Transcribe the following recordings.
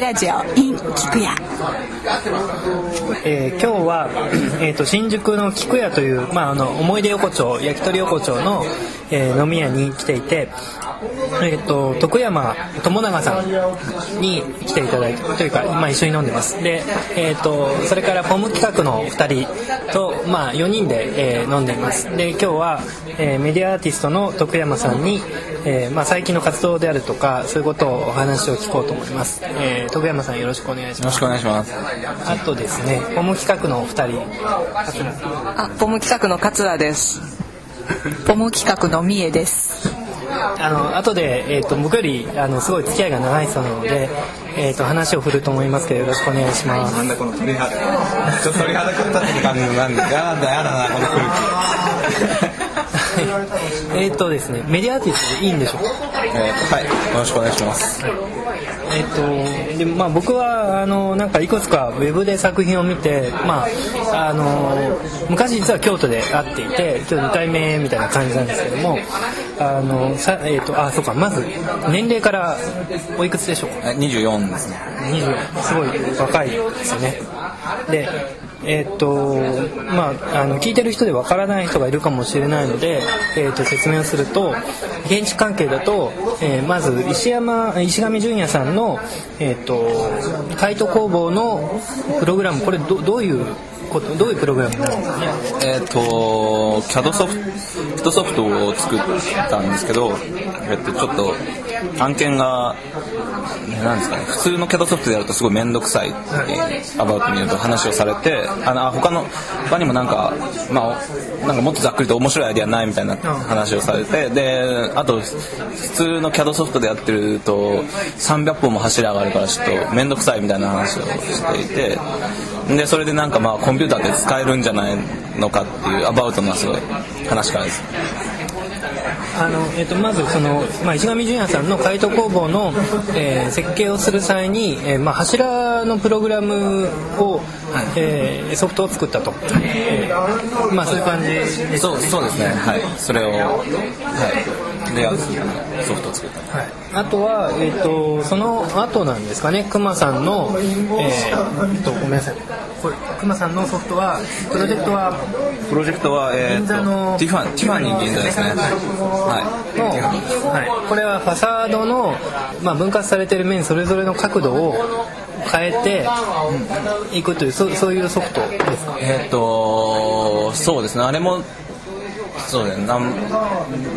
ラジオ in 菊屋、えー、今日は、えーと、新宿の菊屋という、まあ、あの思い出横丁焼き鳥横丁の、えー、飲み屋に来ていてえーと、徳山友永さんに来ていただいてというか今一緒に飲んでます。で、えーと、それからポム企画の2人と、まあ、4人で、えー、飲んでいます。で今日は、えー、メディアアーティストの徳山さんに、えーまあ、最近の活動であるとかそういうことをお話を聞こうと思います、えー、徳山さんよろしくお願いします。よろしくお願いします。あとですねポム企画の2人。あポム企画の桂です。ポム企画の三重ですあの後で、えーと、僕よりあのすごい付き合いが長い人なので、えーと、話を振ると思いますけどよろしくお願いします。なんだこの鳥肌ちょっと鳥肌くったって感じなんでやだやだなこの空気。えっとですねメディアアーティストでいいんでしょうか？えー、はいよろしくお願いします。えっとでまあ僕はあのなんかいくつかウェブで作品を見てまああの昔実は京都で会っていて今日2回目みたいな感じなんですけどもあのさえっ、ー、とあそうかまず年齢からおいくつでしょうか？24ですね。24すごい若いですよね。でえー、っとまあ、あの聞いてる人でわからない人がいるかもしれないので、えー、っと説明をすると現地関係だと、えー、まず石山石上純也さんの、えー、っとカイト工房のプログラムこれどどういうことどういうプログラム？なんですかねえっ、と CAD ソフトソフトを作ったんですけど、えっと、ちょっと案件がなんですかね普通の CAD ソフトでやるとすごい面倒くさいアバウトに言うと話をされてあの他の他にもなんかまあなんかもっとざっくりと面白いアイディアないみたいな話をされてであと普通の CAD ソフトでやってると300本も柱があるからちょっと面倒くさいみたいな話をしていてでそれでなんかまあコンピューターって使えるんじゃないのかっていうアバウトなすごい話からです。あの、えーと、まずその、まあ、石上純也さんの海斗工房の、えー、設計をする際に、えーまあ、柱のプログラムを、えー、ソフトを作ったと、えー、まあ、そういう感じです、ね、そうそうですね。はい。それを、はい。レイアウトソフトを作った、はい、あとは、えーと、その後なんですかね。くまさんの、えー、とごめんなさい。これくまさんのソフトはプロジェクトはプロジェクトは、えー、銀座のティファティファニー銀座ですね。はい、はい、これはファサードの、まあ、分割されてる面それぞれの角度を変えていくというそそういうソフトですか？えっ、とそうですね。あれもそうだね。何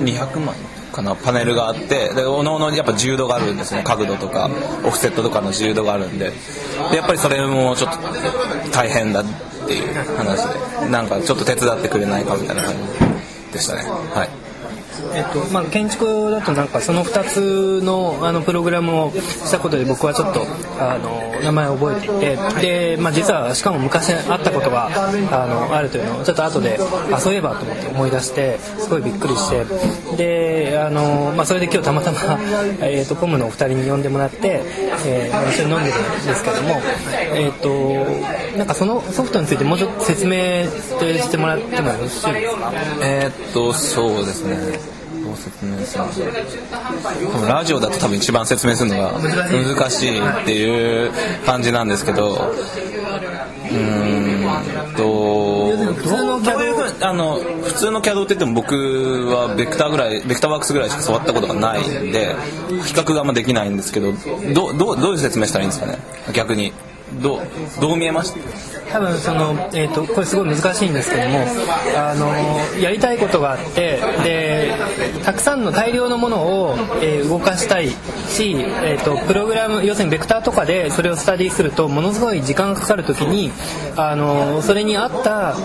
200万かな？パネルがあってでおのおのやっぱ自由度があるんですね。角度とかオフセットとかの自由度があるんで。でやっぱりそれもちょっと大変だっていう話で。なんかちょっと手伝ってくれないかみたいな感じでしたね。はいえっとまあ、建築だとなんかその2つのあのプログラムをしたことで僕はちょっとあの名前を覚えていてで、まあ、実はしかも昔あったことがあのあるというのをちょっと後であそういえばと思って思い出してすごいびっくりしてであの、まあ、それで今日たまたま、えーと、コムのお二人に呼んでもらって、えー、一緒に飲んでるんですけども、えーと、なんかそのソフトについてもうちょっと説明してもらってもよろしいですか？えっとそうですね。どう説明するの。ラジオだと多分一番説明するのが難しいっていう感じなんですけど。うんと普通の CAD あの普通の CAD って言っても僕はベクターぐらいベクターワークスぐらいしか触ったことがないんで比較があんまできないんですけどどどどういう説明したらいいんですかね？逆に。どうどう見えました？多分その、えーと、これすごい難しいんですけどもあのやりたいことがあってでたくさんの大量のものを、えー、動かしたいし、えーと、プログラム要するにベクターとかでそれをスタディするとものすごい時間がかかる時にあのそれに合った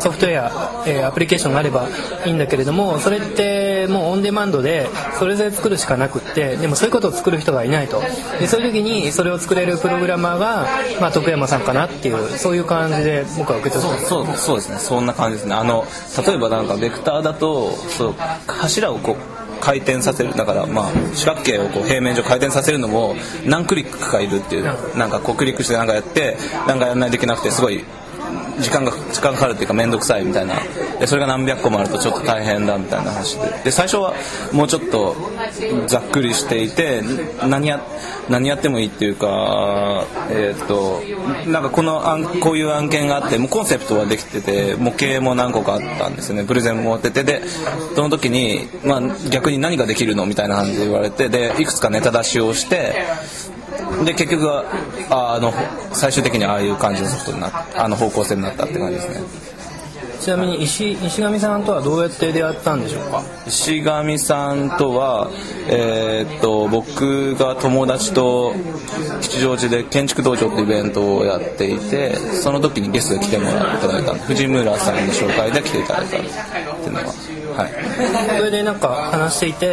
ソフトウェア、えー、アプリケーションがあればいいんだけれどもそれってもうオンデマンドでそれぞれ作るしかなくってでもそういうことを作る人がいないと。でそういう時にそれを作れるプログラマーが、まあ、徳山さんかなっていうそういう感じで僕は受け取ってそうそうそうですね。そんな感じですね。あの例えばなんかベクターだとそう柱をこう回転させる。だからまあ四角形をこう平面上回転させるのも何クリックかいるっていうなんかこうクリックしてなんかやってなんかやらないといけなくてすごい時間が時間かかるっていうか面倒くさいみたいなでそれが何百個もあるとちょっと大変だみたいな話で。で最初はもうちょっとざっくりしていて何や何やってもいいっていうかえーっとなんかこの案こういう案件があってもうコンセプトはできてて模型も何個かあったんですよね。プレゼンも持っててでその時に、まあ、逆に何ができるのみたいな感じで言われてでいくつかネタ出しをしてで結局はあの最終的にああいう感じのソフトになっあの方向性になったって感じですね。ちなみに石石上さんとはどうやって出会ったんでしょうか？石上さんとは、えーっと僕が友達と吉祥寺で建築道場ってイベントをやっていてその時にゲストで来てもらいただいた藤村さんの紹介で来ていただいたっていうのははい。それでなんか話していて、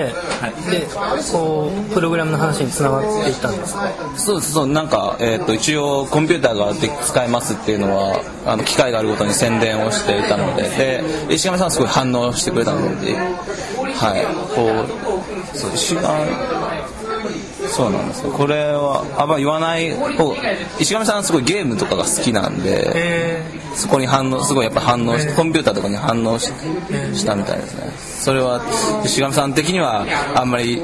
でこうプログラムの話につながっていったんですか？そうですそうなんか、えー、と一応コンピューターがで使えますっていうのはあの機会があるごとに宣伝をしていたのでで石上さんはすごい反応してくれたのではい。こうそう石上そうなんですよ。これはあんま言わない方石上さんはすごいゲームとかが好きなんでえそこに反応すごいやっぱ反応してコンピューターとかに反応ししたみたいですね。それは石上さん的にはあんまり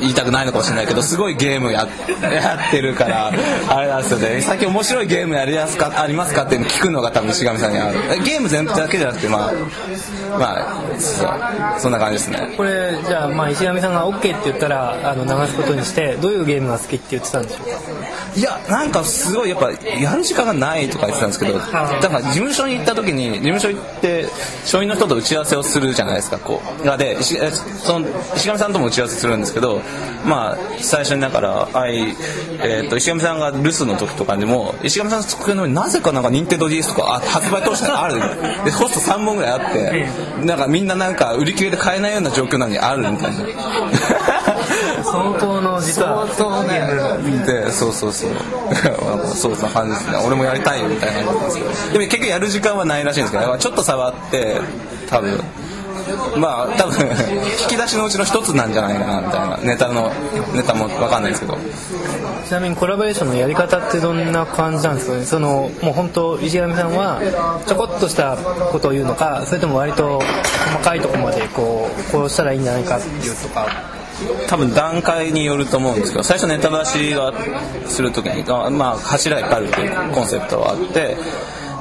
言いたくないのかもしれないけどすごいゲームや やってるからあれなんですよね。最近面白いゲームやりやすかありますかっていうの聞くのが多分石上さんにある。えゲーム全部だけじゃなくてまあまあそんな感じですね。これじゃあまあ石上さんが OK って言ったらあの流すことにしてどういうゲームが好きって言ってたんでしょうか？いやなんかすごいやっぱやる時間がないとか言ってたんですけどだから事務所に行った時に事務所行って書院の人と打ち合わせをするじゃないですかこう。がでその石上さんとも打ち合わせするんですけどまあ最初にだからあい、えー、と石上さんが留守の時とかにも石上さんの机の上になぜかなんか任天堂 d s とかあ発売当初からある。でホスト3本ぐらいあってなんかみんななんか売り切れで買えないような状況なのにあるみたいな。相当の実はゲームでそうそうそう。そうそんな感じですね。俺もやりたいよみたいな感じなんですけどでも結局やる時間はないらしいんですけどちょっと触って多分まあ多分引き出しのうちの一つなんじゃないかなみたいなネタのネタも分かんないですけど。ちなみにコラボレーションのやり方ってどんな感じなんですかね？そのもう本当石上さんはちょこっとしたことを言うのかそれとも割と細かいところまでこうこうしたらいいんじゃないかっていうとか多分段階によると思うんですけど最初ネタ出しがする時にまあ柱いっぱいあるっていうコンセプトはあって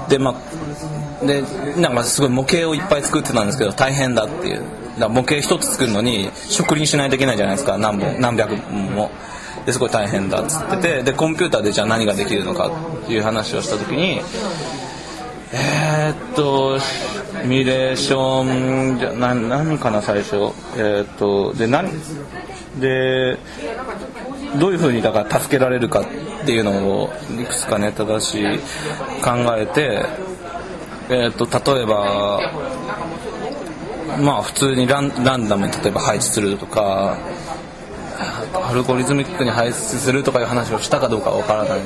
でまあでなんかすごい模型をいっぱい作ってたんですけど大変だっていう。だから模型一つ作るのに植林しないといけないじゃないですか。何本何百本も。ですごい大変だっつっててでコンピューターでじゃあ何ができるのかっていう話をした時にえー、っとシミュレーションじゃな何かな最初。えー、っとで何でどういうふうにだから助けられるかっていうのをいくつかネタ出し考えてえー、っと例えばまあ普通にランランダムに例えば配置するとかアルゴリズミックに配置するとかいう話をしたかどうかわからない。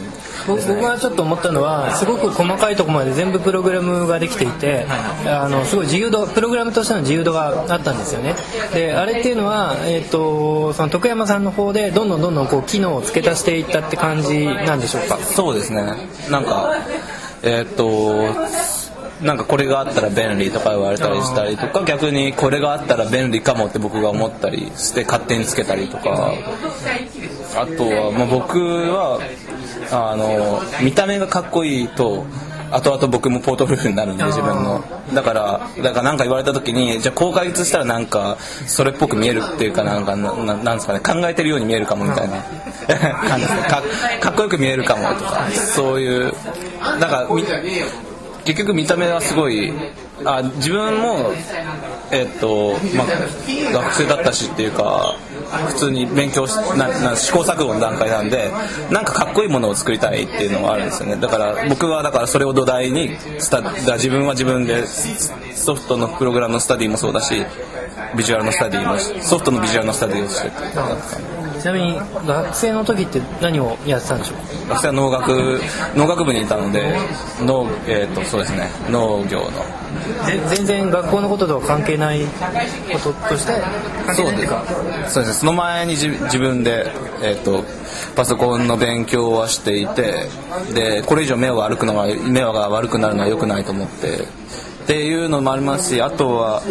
僕僕がちょっと思ったのはすごく細かいところまで全部プログラムができていてあのすごい自由度プログラムとしての自由度があったんですよね。であれっていうのは、えー、とその徳山さんの方でどんどんどんどんこう機能を付け足していったって感じなんでしょうか？そうですね。なんかえーっとなんかこれがあったら便利とか言われたりしたりとか逆にこれがあったら便利かもって僕が思ったりして勝手につけたりとか。あとは、まあ、僕はあの見た目がかっこいいと後々僕もポートフォリオになるんで自分の。だからだから何か言われた時にじゃあ公開したらなんかそれっぽく見えるっていうかなんかなんですかね考えてるように見えるかもみたいな。かかっこよく見えるかもとかそういう。なんかみ結局見た目はすごいあ自分もえっとまあ学生だったしっていうか普通に勉強しなな試行錯誤の段階なんでなんかかっこいいものを作りたいっていうのがあるんですよね。だから僕はだからそれを土台にスタだ自分は自分でソフトのプログラムのスタディもそうだしビジュアルのスタディもソフトのビジュアルのスタディをしてっていう感じなみに学生の時って何をやってたんでしょう？か学生は農学農学部にいたので農,、えー、とそうですね農業の。ぜ全然学校のこととは関係ないこととして？そうでないっていうか。そうです。ねその前に自自分で、えー、とパソコンの勉強はしていてでこれ以上目を悪くのは目が悪くなるのは良くないと思って。っていうのもありますしあとは、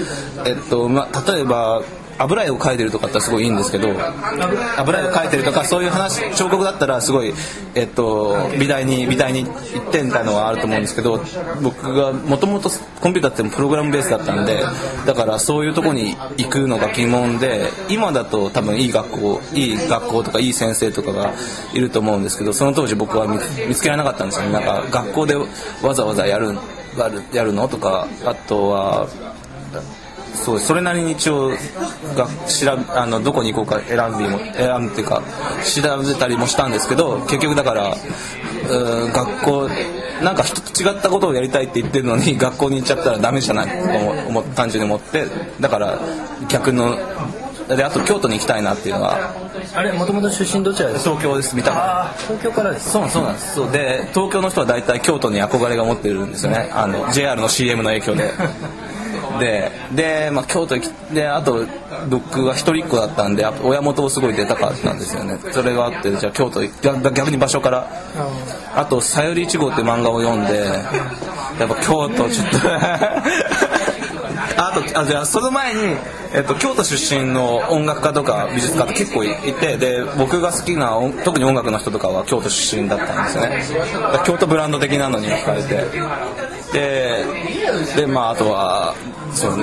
えっとまあ、例えば油絵を描いてるとかってすごいいいんですけど油絵を描いてるとかそういう話彫刻だったらすごい、えっと、美大に美大に行ってみたいのはあると思うんですけど僕がもともとコンピューターってプログラムベースだったんでだからそういうとこに行くのが疑問で今だと多分いい学校いい学校とかいい先生とかがいると思うんですけどその当時僕は見つけられなかったんですよね。なんか学校でわざわざやるやるのとかあとはそうそれなりに一応が調べあのどこに行こうか選びも選ぶっていうか調べたりもしたんですけど結局だからうー学校なんか人と違ったことをやりたいって言ってるのに 学校に行っちゃったらダメじゃないと思思単純に思ってだから逆のであと京都に行きたいなっていうのはあれもともと出身どちらですか？東京ですみたいな東京からですそうそうなんです。そうで東京の人は大体京都に憧れが持ってるんですよね。あの JR の CM の影響で でで、まあ、京都であと僕は一人っ子だったんで親元をすごい出たかったんですよね。それがあってじゃあ京都行逆逆に場所から。あと「さゆり1号」って漫画を読んでやっぱ京都ちょっと あとあじゃあその前に、えっと、京都出身の音楽家とか美術家って結構いてで僕が好きな音特に音楽の人とかは京都出身だったんですよね。京都ブランド的なのに惹かれて。ででまああとはそう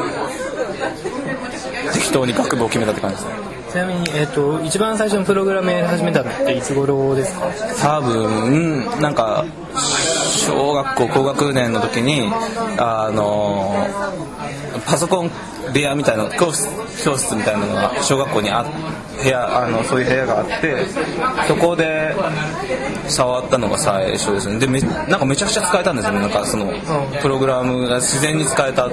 適当に学部を決めたって感じですねちなみに、えっと一番最初のプログラムやり始めたのっていつ頃ですか？多分なんか小学校高学年の時にあのパソコン部屋みたいな教室教室みたいなのが小学校にあ部屋あのそういう部屋があってそこで触ったのが最初ですね。でめなんかめちゃくちゃ使えたんですよね。なんかそのプログラムが自然に使えた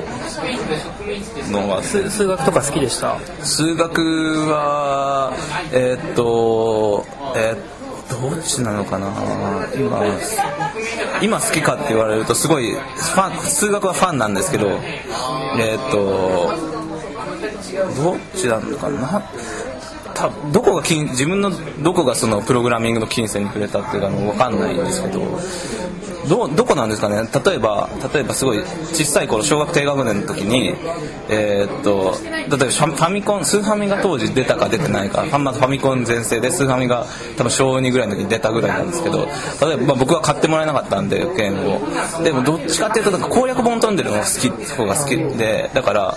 のが数数学とか好きでした？数学はえーっとえーっとどっちなのかな？今今好きかって言われるとすごいファン数学はファンなんですけどえーっとどっちなのかな？たどこが金自分のどこがそのプログラミングの金銭に触れたっていうか分かんないんですけどどどこなんですかね？例えば例えばすごい小さい頃小学低学年の時にえーっと例えばファミコンスーファミが当時出たか出てないかファまずファミコン全盛でスーファミが多分小2ぐらいの時に出たぐらいなんですけど例えば、まあ、僕は買ってもらえなかったんでゲームを。でもどっちかっていうとなんか攻略本読んでるのが好き方が好きでだから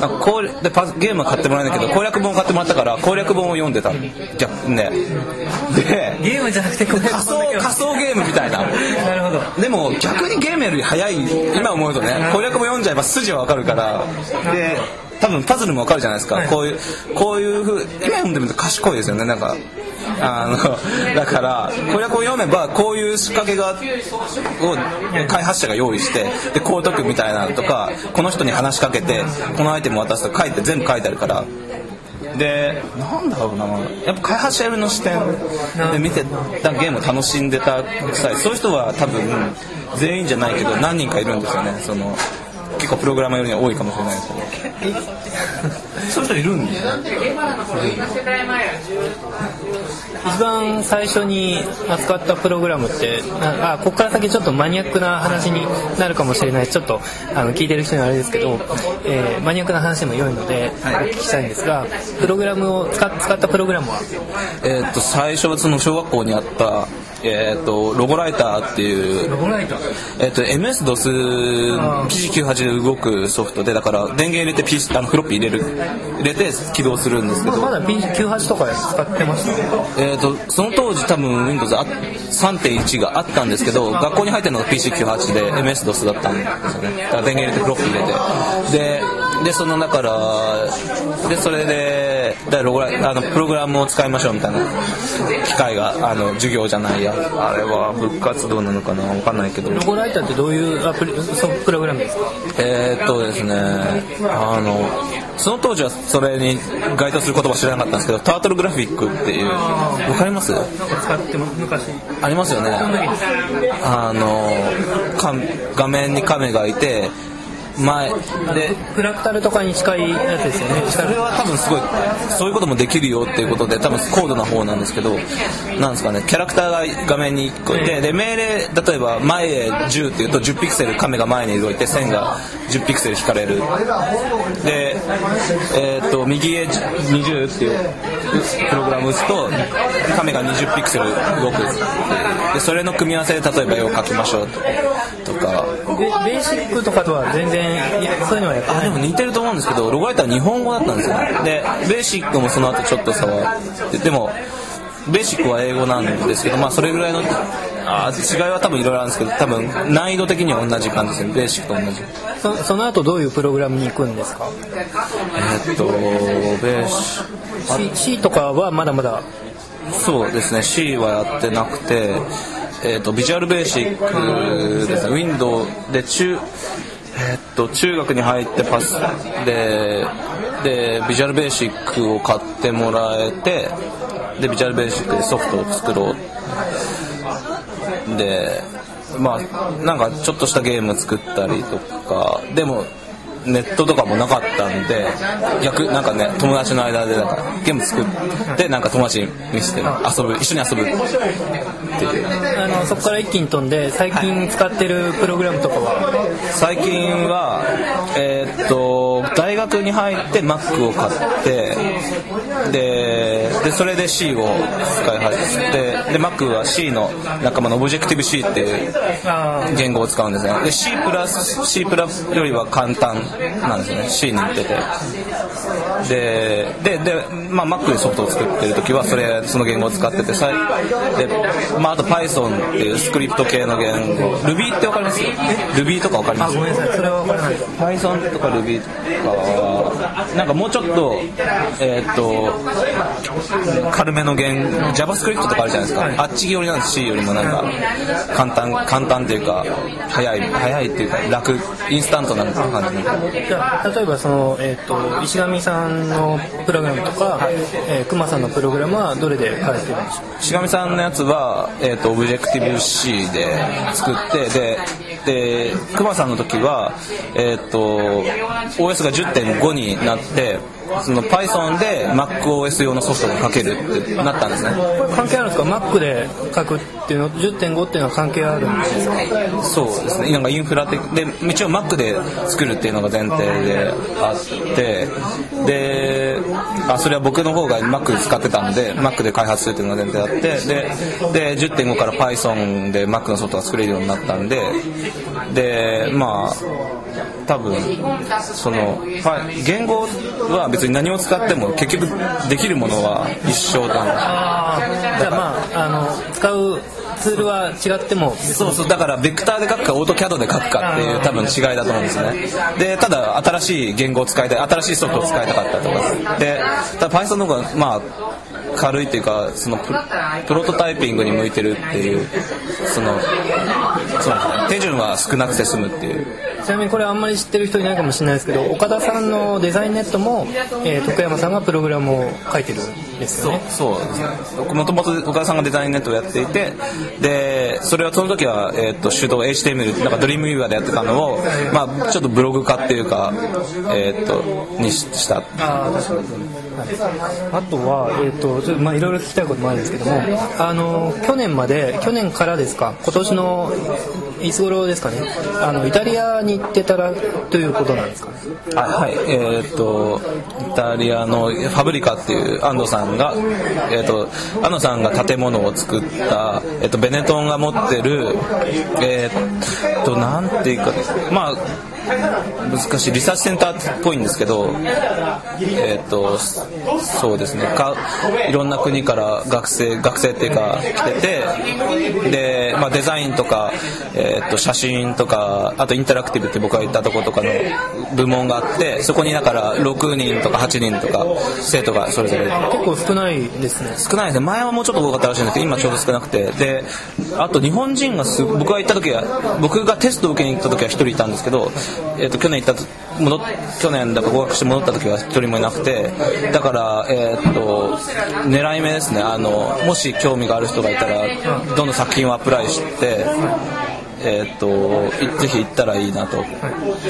なんかこうでパゲームは買ってもらえないけど攻略本を買ってもらったから攻略本を読んでた。逆ね。でゲームじゃなくてこれ仮想仮想ゲームみたいな。なるほど。でも逆にゲームより早い今思うとね攻略も読んじゃえば筋はわかるから。で多分パズルもわかるじゃないですか、こういうこういうふう今読んでみると賢いですよね。なんかあのだから攻略を読めばこういう仕掛けがを開発者が用意してでこう解くみたいなのとかこの人に話しかけてこのアイテム渡すと書いて全部書いてあるから。でなんだろうなやっぱ開発者寄りの視点で見てたゲームを楽しんでた際そういう人は多分全員じゃないけど何人かいるんですよね。その結構プログラマーよりは多いかもしれないですけど。そういう人いるんだよね一番最初に扱ったプログラムってああここから先ちょっとマニアックな話になるかもしれない。ちょっとあの聞いてる人にはあれですけど、えーマニアックな話でも良いのでお聞きしたいんですがプログラムを使っ使ったプログラムは？えーっと最初はその小学校にあったえーっとロゴライターっていうロゴライター？えっと MS-DOS 記事98で動くソフトでだから電源入れて PC あのフロッピー入れる入れて起動するんですけど。まだ P98 とか使ってましたえー、とその当時多分 Windows あ3.1があったんですけど学校に入ってるのが PC98 で MS-DOS だったんですよね。だから電源入れてフロッピー入れて。ででそのだからでそれでだロゴラあのプログラムを使いましょうみたいな。機会があの授業じゃないや。あれは部活動なのかなわかんないけど。ロゴライターってどういうアプリソプログラムですか？えーっとですねあのその当時はそれに該当する言葉知らなかったんですけどタートルグラフィックっていうわかります？使っても昔。ありますよね。あのか画面に亀がいて前。でフラクタルとかに近いやつですよね。それは多分すごいそういうこともできるよっていうことで多分高度な方なんですけどなんですかねキャラクターが画面に1個いてで命令例えば前へ10っていうと10ピクセル亀が前に動いて線が10ピクセル引かれる。で、えー、と右へ20っていうプログラム打つと亀が20ピクセル動く。でそれの組み合わせで例えば絵を描きましょうと。か。ベベーシックとかとは全然そういうのはやっあでも似てると思うんですけどロゴライターは日本語だったんですよでベーシックもその後ちょっと触ってでもベーシックは英語なんですけどまあそれぐらいのあ違いは多分いろいろあるんですけど多分難易度的には同じ感じですね。ベーシックと同じ。そその後どういうプログラムに行くんですか？えーっとベーシ C, C とかはまだまだ。そうですね。C はやってなくてえーっとビジュアルベーシックですね。Windows で中えーっと中学に入ってパスででビジュアルベーシックを買ってもらえてでビジュアルベーシックでソフトを作ろう。でまあなんかちょっとしたゲーム作ったりとか。でもネットとかもなかったんで逆なんかね友達の間でなんかゲーム作ってなんか友達に見せて遊ぶ一緒に遊ぶ。そこから一気に飛んで最近使ってるプログラムとかは？最近はえーっと大学に入って Mac を買ってででそれで C を使い始めてで Mac は C の仲間の Objective-C っていう言語を使うんですね。で C プラス C プラよりは簡単なんですね。C に行ってて。ででで、まあ、Mac でソフトを作ってる時はそれその言語を使っててさで、まあ、あと Python っていうスクリプト系の言語。Ruby ってわかります？Ruby とかわかります？あごめんなさい。それは分からない。Python とか Ruby とかはなんかもうちょっとえーっと軽めの言語 JavaScript とかあるじゃないですか、あっち寄りなんです C よりもなんか。簡単簡単っていうか早い早いっていうか楽インスタントな感じの。じゃあ例えばその、えー、と石上さんのプログラムとか、えー、熊さんのプログラムはどれで書いてるんでしょうしがみさんのやつは、えー、と Objective-C で作ってでで熊さんの時は、えー、と OS が10.5になってその Python で MacOS 用のソフトが書けるってなったんですね。関係あるんですか？Mac で書くっていうの10.5っていうのは関係あるんですか？そうですね。なんかインフラ的で一応 Mac で作るっていうのが前提であってであそれは僕の方が Mac 使ってたんで Mac で開発するっていうのが前提あってでで10.5から Python で Mac のソフトが作れるようになったんででまあ多分その言語は別に何を使っても結局できるものは一緒だああじゃあまああの使うツールは違ってもそうそうだからベクターで書くかオートキャドで書くかっていう多分違いだと思うんですね。でただ新しい言語を使いたい新しいソフトを使いたかったとか。でただ Python の方がまあ軽いっていうかそのプロトタイピングに向いてるっていうそのそう手順は少なくて済むっていうちなみにこれあんまり知ってる人いないかもしれないですけど岡田さんのデザインネットも、えー、徳山さんがプログラムを書いてるんですよね。そうですねもともと岡田さんがデザインネットをやっていてでそれはその時は、えー、と手動 HTML なんかドリームビューアーでやってたのを、まあ、ちょっとブログ化っていうか、えー、とにした。あ確かにあとは、えーとちょまあ、いろいろ聞きたいこともあるんですけどもあの去年まで去年からですか今年のいつ頃ですかねあのイタリアに行ってたらということなんですかね？あはい。えーっとイタリアのファブリカっていう安藤さんが、えーっと安藤さんが建物を作った、えーっとベネトンが持ってるえーっとなんていうかまあ難しいリサーチセンターっぽいんですけどえーっとそうですね。かいろんな国から学生学生っていうか来ててで、まあ、デザインとか、えーっと写真とかあとインタラクティブって僕が行ったところとかの部門があってそこにだから6人とか8人とか生徒がそれぞれ。結構少ないですね。少ないですね。前はもうちょっと多かったらしいんですけど今ちょうど少なくて。であと日本人がす僕が行った時は僕がテストを受けに行った時は1人いたんですけど、えー、と去年行った戻去年だから合格して戻った時は1人もいなくてだから、えー、と狙い目ですね。あのもし興味がある人がいたらどんどん作品をアプライしてえっとぜひ行ったらいいなと、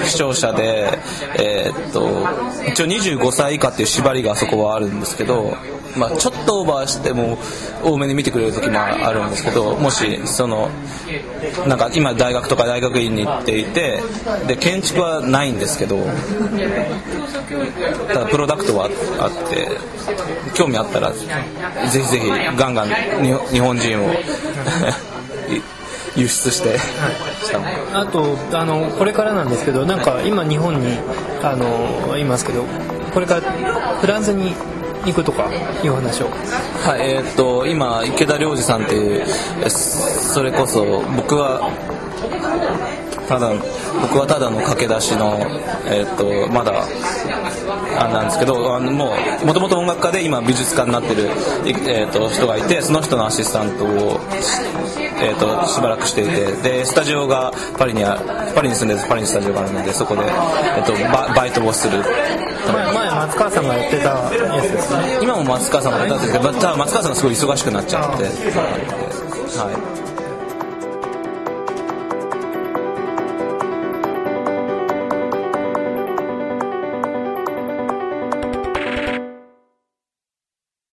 視聴者で、えっと一応25歳以下っていう縛りがあそこはあるんですけど、まあ、ちょっとオーバーしても多めに見てくれる時もあるんですけどもしそのなんか今大学とか大学院に行っていてで建築はないんですけどただプロダクトはあって興味あったらぜひぜひガンガン日本人を 輸出してしたの。あとあのこれからなんですけどなんか今日本にあのいますけどこれからフランスに行くとかいう話を。はい、えーっと今池田良二さんっていうそれこそ僕はただ僕はただの駆け出しのえーとまだあなんですけどあのもともと音楽家で今美術家になってる、えーと人がいてその人のアシスタントを、えーとしばらくしていてでスタジオがパリにパリに住んでるパリにスタジオがあるのでそこで、えーとバイトをする。松川さんがやってたやつですね今も松川さんがやったんですけど、また松川さんがすごい忙しくなっちゃって、はい。